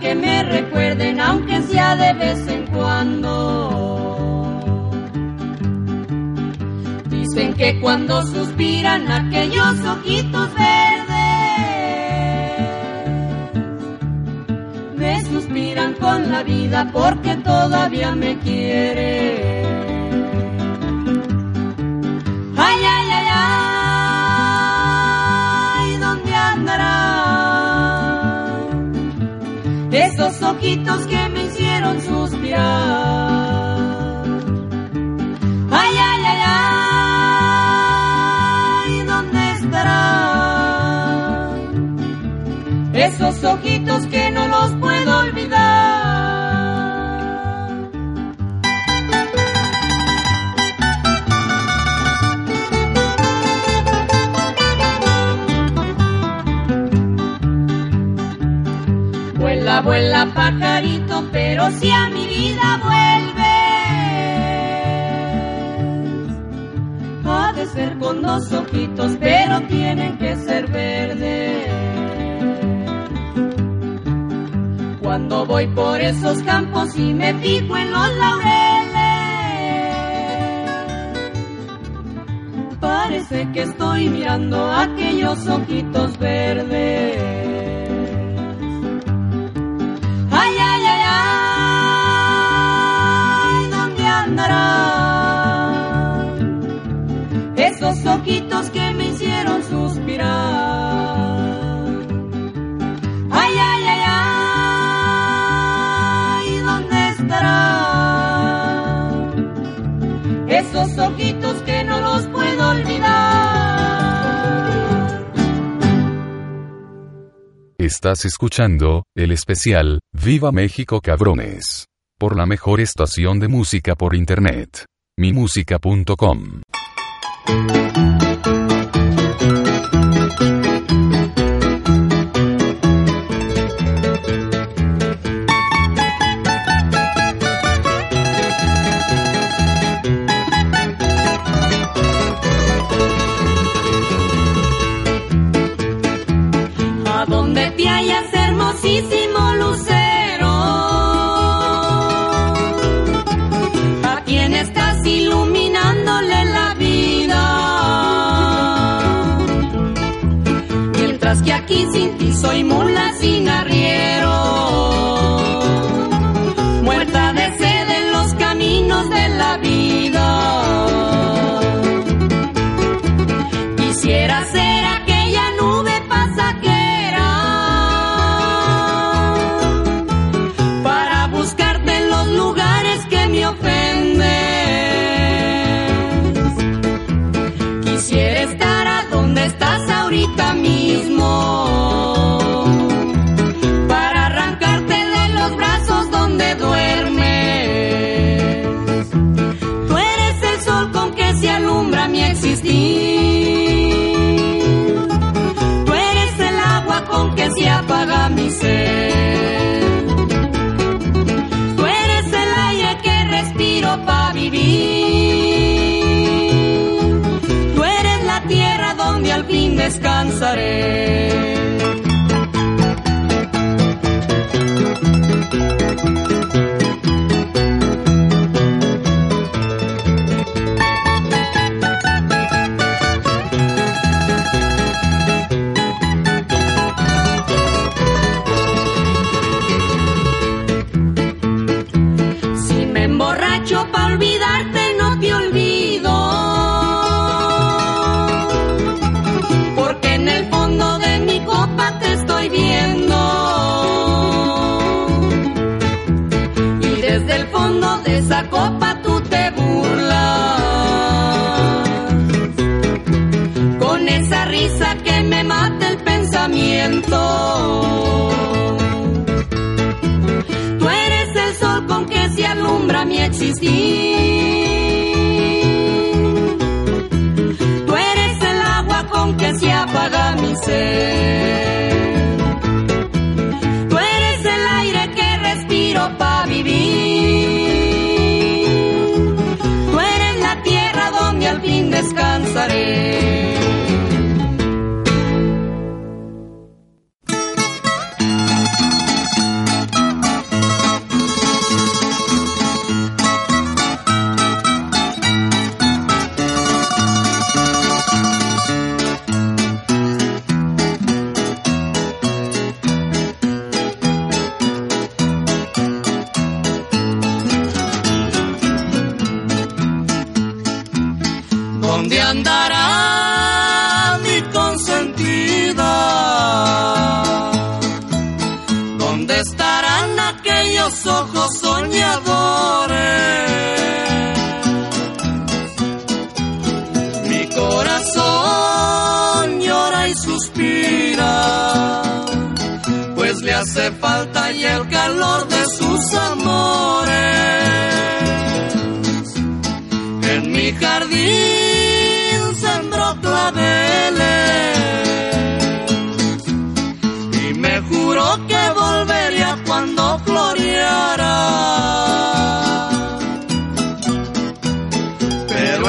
Que me recuerden, aunque sea de vez en cuando. Dicen que cuando suspiran aquellos ojitos verdes, me suspiran con la vida porque todavía me quieren. Ojitos que me hicieron suspirar? Ay, ay, ay, ay, ¿dónde estarán esos ojitos que Vuela, pajarito, pero si a mi vida vuelves, ha de ser con dos ojitos, pero tienen que ser verdes. Cuando voy por esos campos y me fijo en los laureles, parece que estoy mirando aquellos ojitos verdes. Ojitos que me hicieron suspirar? Ay, ay, ay, ay, ¿dónde estarán esos ojitos que no los puedo olvidar? Estás escuchando el especial Viva México Cabrones. Por la mejor estación de música por internet. mimusica.com. A aquí sin ti soy mula sin arriero, muerta de sed en los caminos de la vida. Quisiera ser aquella nube pasajera para buscarte en los lugares que me ofenden. Quisiera estar a donde estás mismo para arrancarte de los brazos donde duermes. Tú eres el sol con que se alumbra mi existir. Tú eres el agua con que se apaga mi ser. Tú eres el aire que respiro para vivir. Al fin descansaré.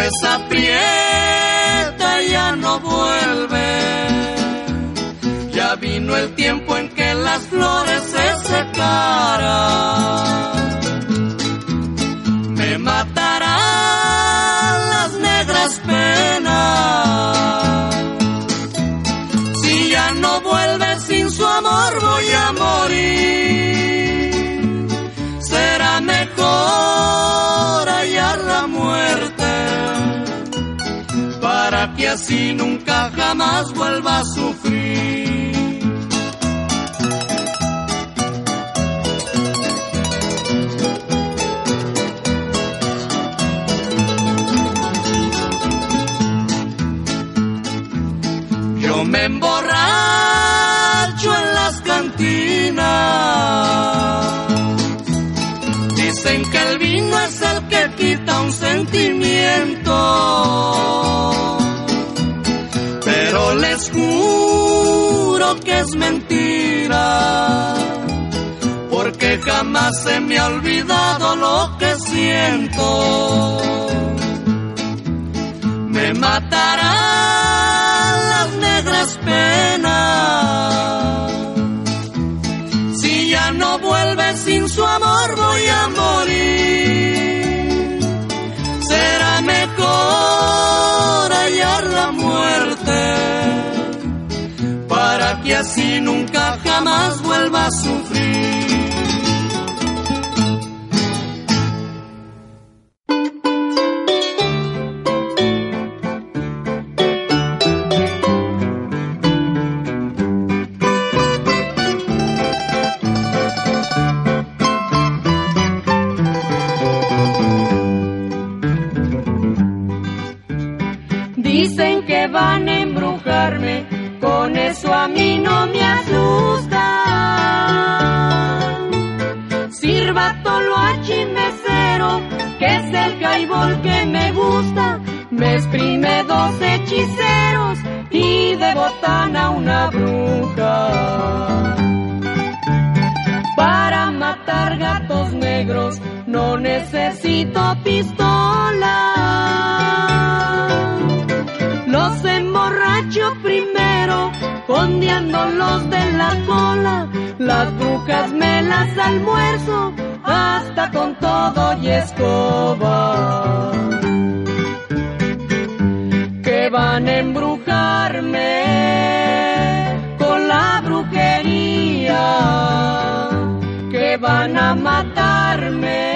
Pero esa prieta ya no vuelve. Ya vino el tiempo en que las flores se secaran que así nunca jamás vuelva a sufrir. Yo me emborracho en las cantinas. Dicen que el vino es el que quita un sentimiento. Juro que es mentira. Porque jamás se me ha olvidado lo que siento me matarán las negras penas. Si ya no vuelves sin su amor voy a morir. Así nunca jamás vuelva a sufrir. Caibol que me gusta. Me exprime dos hechiceros y de botana una bruja. Para matar gatos negros no necesito pistola. Los emborracho primero, fondeándolos de la cola. Las brujas me las almuerzo, hasta con todo y escoba. Que van a embrujarme con la brujería. Que van a matarme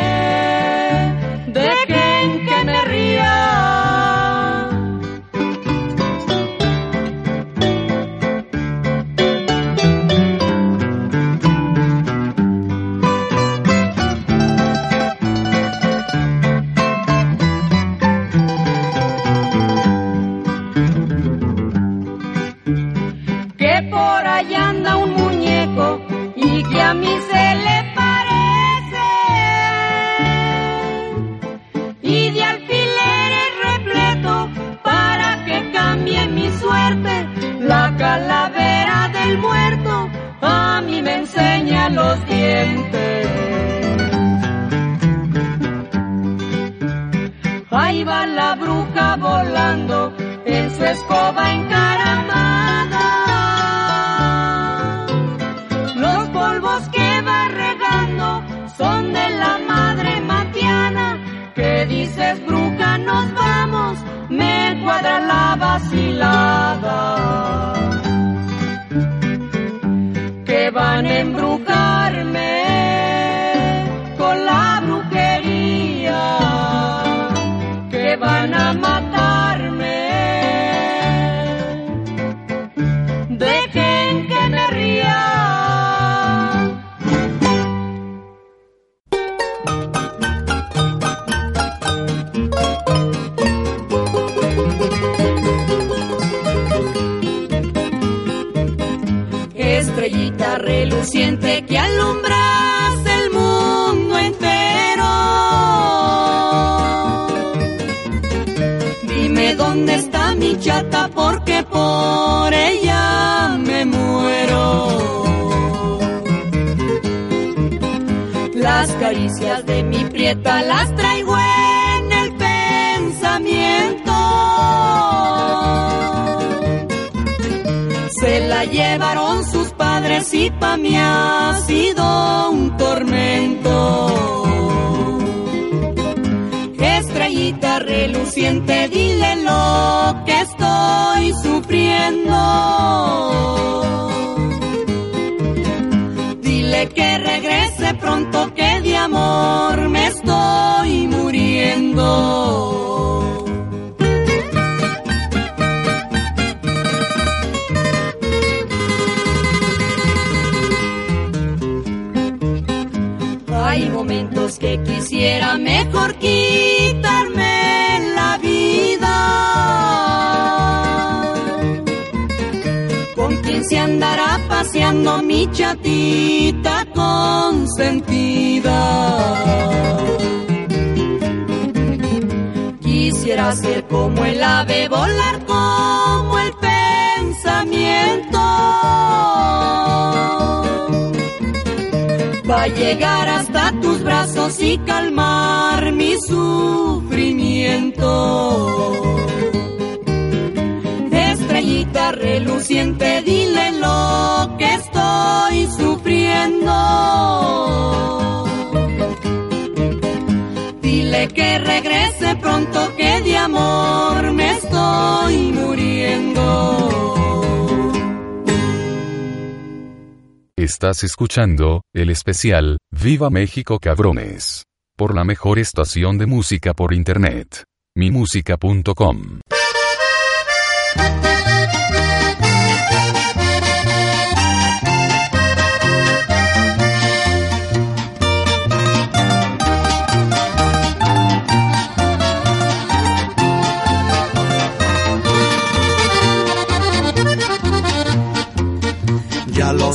dónde está mi chata porque por ella me muero. Las caricias de mi prieta las traigo en el pensamiento. Se la llevaron sus padres y pa' mí ha sido un tormento. Reluciente, dile lo que estoy sufriendo. Dile que regrese pronto, que de amor me estoy muriendo. Hay momentos que quisiera mejor quitarme andará paseando mi chatita consentida? Quisiera ser como el ave, volar como el pensamiento. Va a llegar hasta tus brazos y calmar mi sufrimiento. Reluciente, dile lo que estoy sufriendo. Dile que regrese pronto, que de amor me estoy muriendo. Estás escuchando el especial Viva México Cabrones. Por la mejor estación de música por internet. mimusica.com.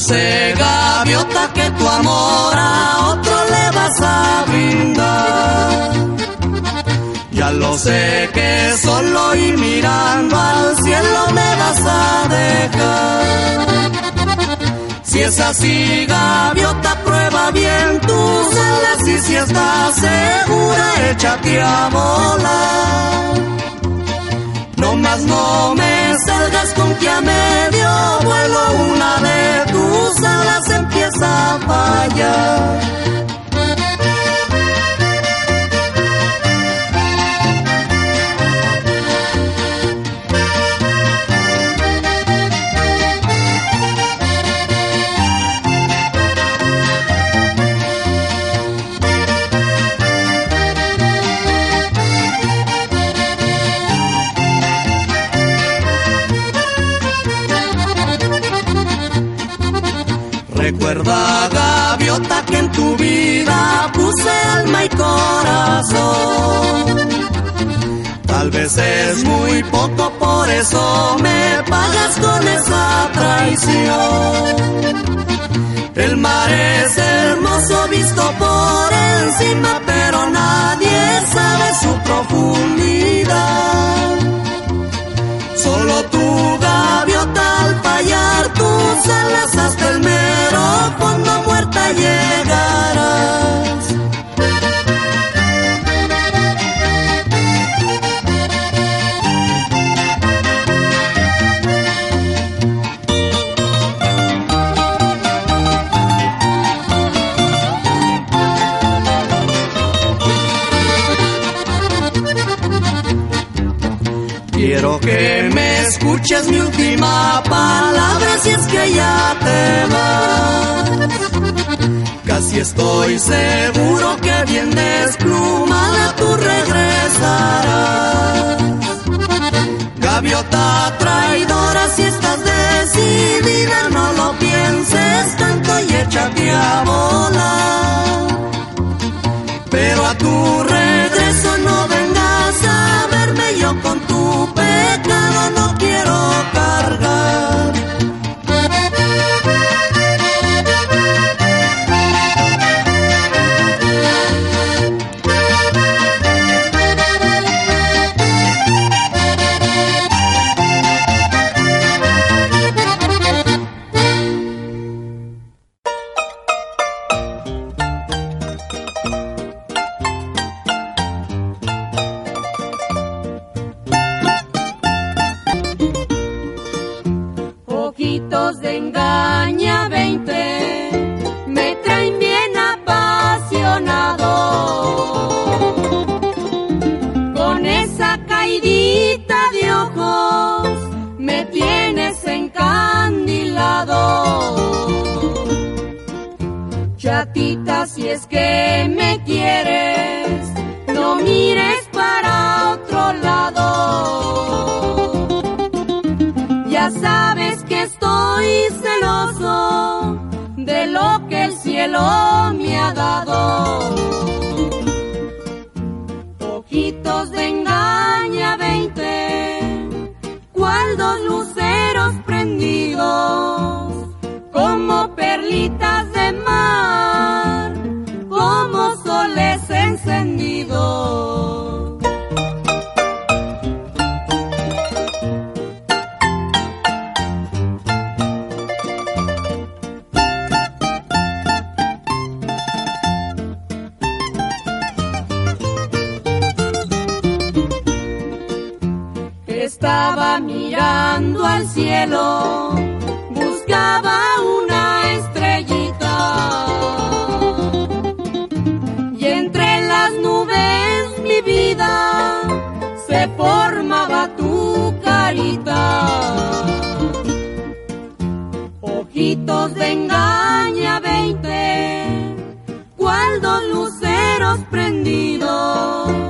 sé, gaviota, que tu amor a otro le vas a brindar. Ya lo sé que solo ir mirando al cielo me vas a dejar. Si es así, gaviota, prueba bien tus alas y si estás segura, échate a volar. No más no me salgas con que a medio vuelo una de tus alas empieza a fallar. Recuerda, gaviota, que en tu vida puse alma y corazón. Tal vez es muy poco, por eso me pagas con esa traición. El mar es hermoso visto por encima, pero nadie sabe su profundidad. tus alas hasta el mero fondo muerta llegarás. Quiero que escuches mi última palabra si es que ya te vas. Casi estoy seguro que bien desplumada tú regresarás. Gaviota traidora, si estás decidida, no lo pienses tanto y échate a volar. Ya sabes que estoy celoso de lo que el cielo me ha dado. Ojitos de engaña 20, cual dos luceros prendidos, buscaba una estrellita. Y entre las nubes, mi vida, se formaba tu carita. Ojitos de engaña 20, cual dos luceros prendidos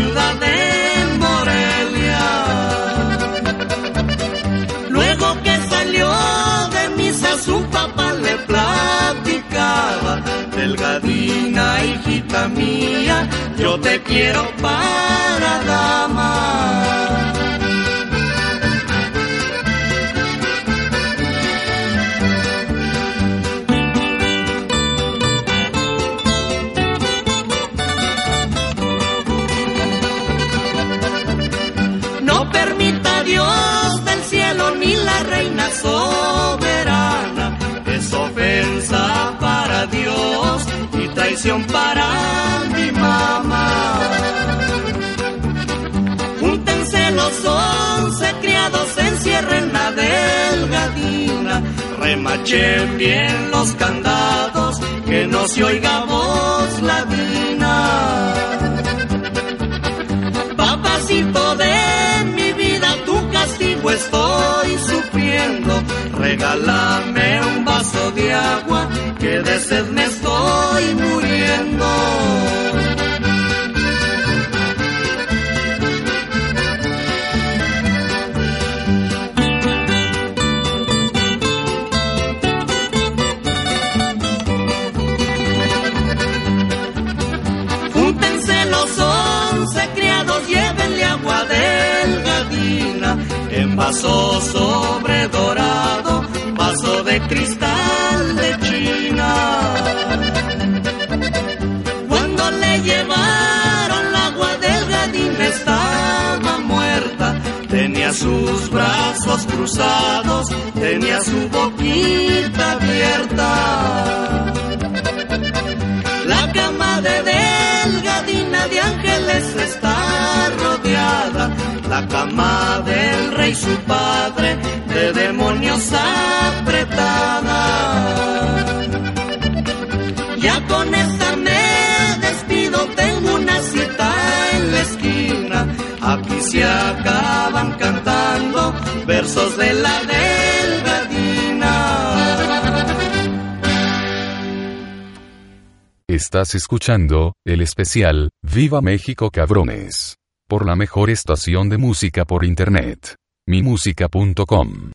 ciudad de Morelia. Luego que salió de misa su papá le platicaba, delgadina hijita mía, yo te quiero para dama. La soberana. Es ofensa para Dios y traición para mi mamá. Júntense los once criados, encierren la delgadina. Remachen bien los candados, que no se oiga voz ladina. Regálame un vaso de agua, que de sed me vaso sobre dorado, vaso de cristal de China. Cuando le llevaron el agua delgadina estaba muerta, tenía sus brazos cruzados, tenía su boquita abierta. La cama de delgadina de ángeles está rodeada. La cama rey su padre de demonios apretada. Ya con esta me despido, tengo una cita en la esquina. Aquí se acaban cantando versos de la delgadina. Estás escuchando el especial Viva México Cabrones. Por la mejor estación de música por internet. mimusica.com.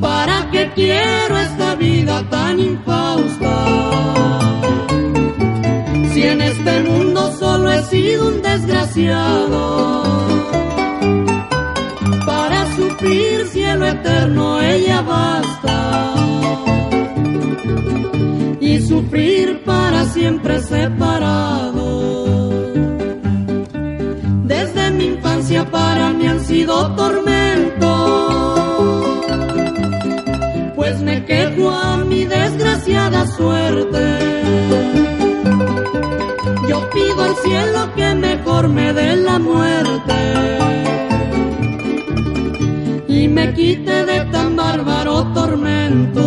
¿Para qué quiero esta vida tan Para sufrir cielo eterno ella basta. Y sufrir para siempre separado. Desde mi infancia para mí han sido tormentos pues me quejo a mi desgraciada suerte. Pido al cielo que mejor me dé la muerte y me quite de tan bárbaro tormento.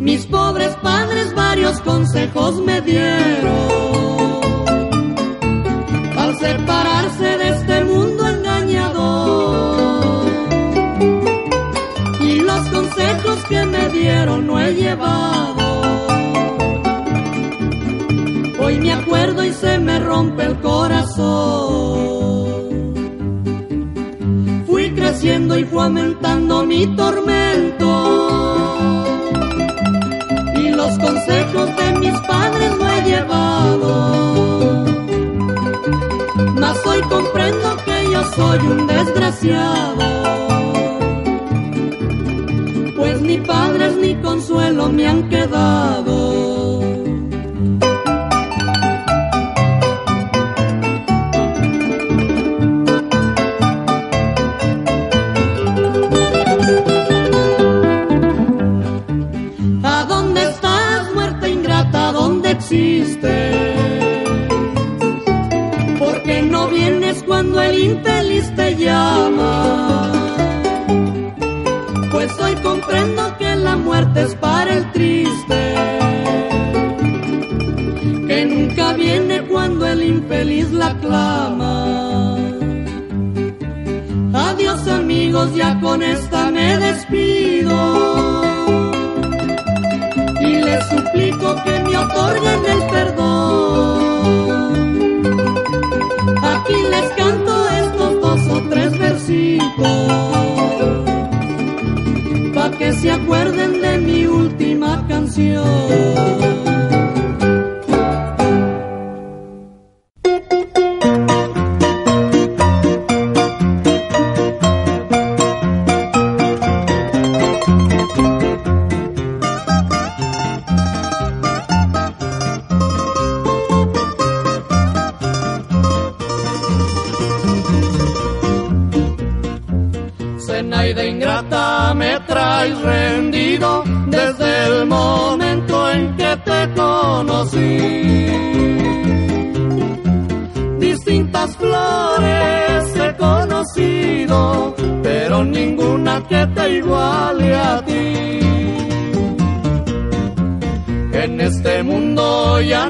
Mis pobres padres consejos me dieron que me dieron no he llevado. Hoy me acuerdo y se me rompe el corazón. Fui creciendo y fue aumentando mi tormento los consejos de mis padres lo he llevado. Mas hoy comprendo que yo soy un desgraciado. Ni padres ni consuelo me han quedado. Porque no vienes cuando el infeliz te llama. Es para el triste. Que nunca viene cuando el infeliz la clama. Adiós amigos, ya con esta me despido les suplico que me otorguen el perdón. Aquí les canto estos dos o tres versitos, pa' que se acuerden última canción.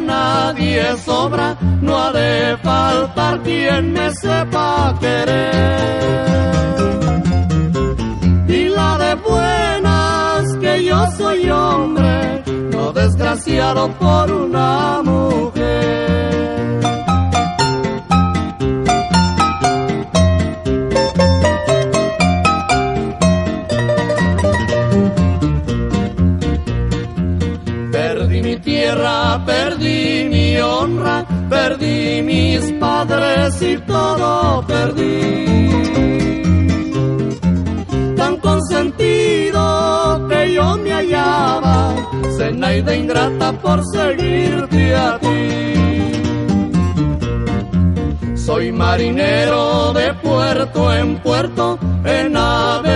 De mi última canción. quien me sepa querer. Y la de buenas que yo soy hombre, no desgraciado por una mujer. Mis padres y todo perdí. Tan consentido que yo me hallaba, de ingrata por seguirte a ti. Soy marinero de puerto en puerto, he navegado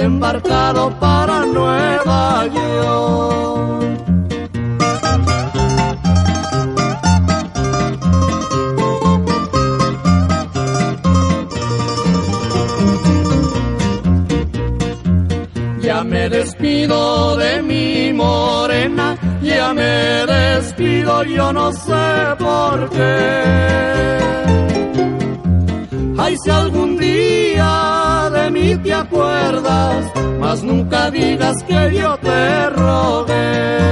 que es embarcado para Nueva York. Ya me despido de mi morena, ya me despido, yo no sé por qué. Ay, si algún día te acuerdas, mas nunca digas que yo te rogué.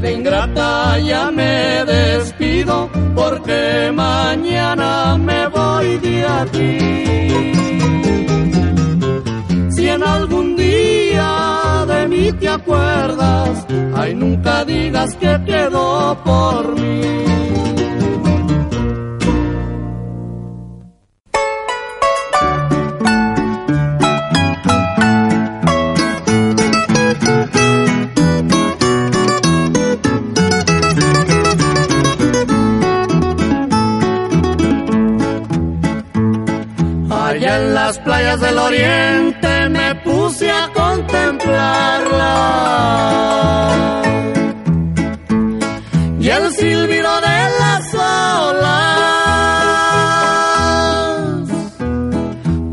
de ingrata, ya me despido, porque mañana me voy de aquí. Si en algún día de mí te acuerdas, ay, nunca digas que quedó por mí. desde el oriente me puse a contemplarla. Y el silbido de las olas,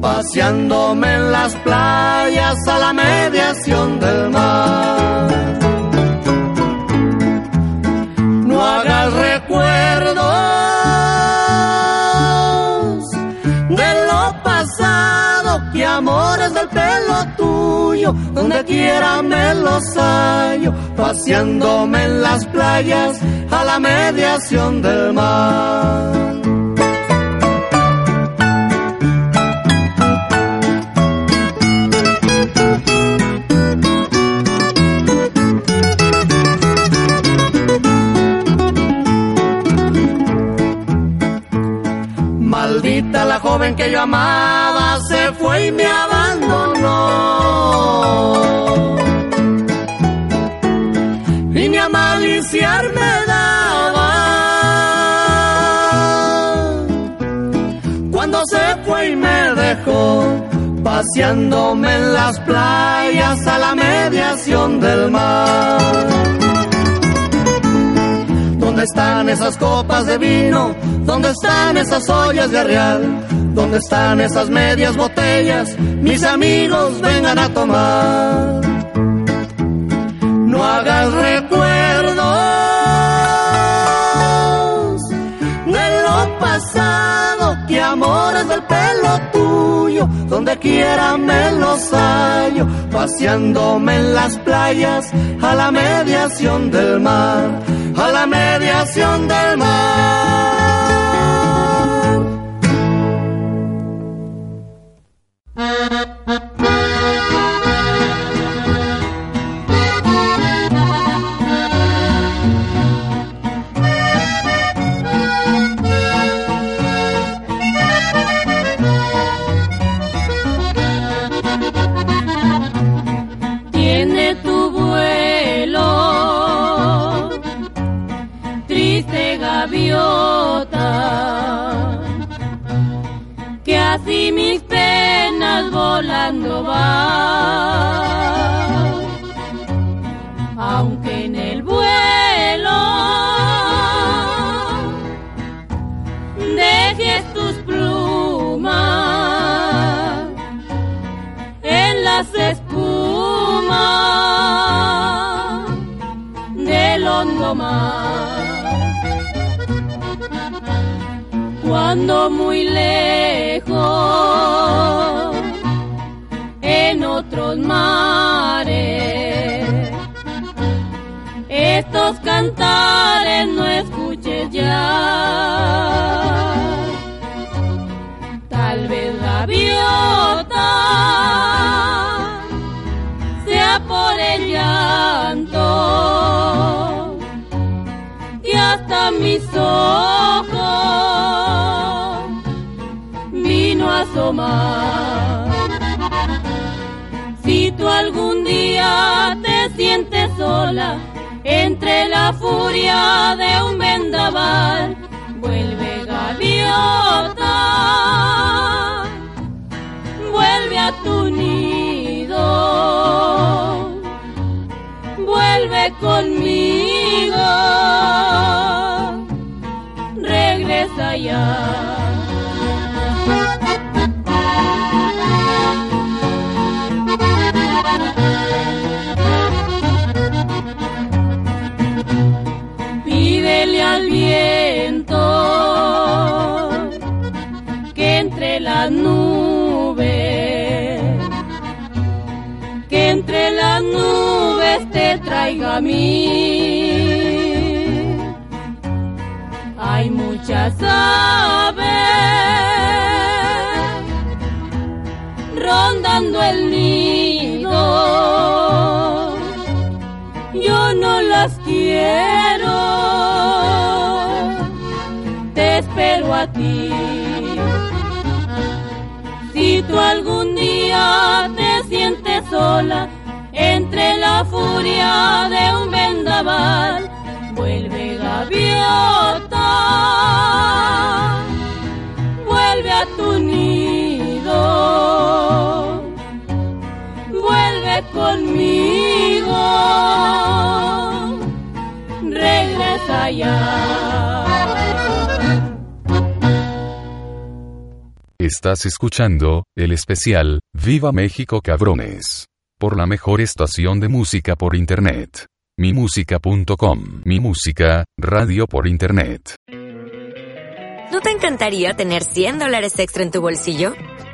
paseándome en las playas a la mediación del mar. Donde quiera me los hallo, paseándome en las playas a la mediación del mar. la joven que yo amaba se fue y me abandonó. Y ni a maliciar me daba. Cuando se fue y me dejó, paseándome en las playas a la mediación del mar. ¿Dónde están esas copas de vino? ¿Dónde están esas ollas de arreal? ¿Dónde están esas medias botellas? Mis amigos vengan a tomar. No hagas recuerdos donde quiera me los hallo, paseándome en las playas a la mediación del mar a la mediación del mar. Volando va. Muy lejos en otros mares. Estos cantares no escuches ya. Si tú algún día te sientes sola entre la furia de un vendaval, vuelve gaviota, vuelve a tu nido, vuelve conmigo, regresa ya. Viento que entre las nubes, que entre las nubes te traiga a mí. Hay muchas aves rondando el nido. Yo no las quiero, Si tú algún día te sientes sola entre la furia de un vendaval, vuelve gaviota, vuelve a tu nido, vuelve conmigo, regresa ya. Estás escuchando, el especial, Viva México Cabrones. Por la mejor estación de música por Internet. Mimúsica.com. Mi música, radio por Internet. ¿No te encantaría tener 100 dólares extra en tu bolsillo?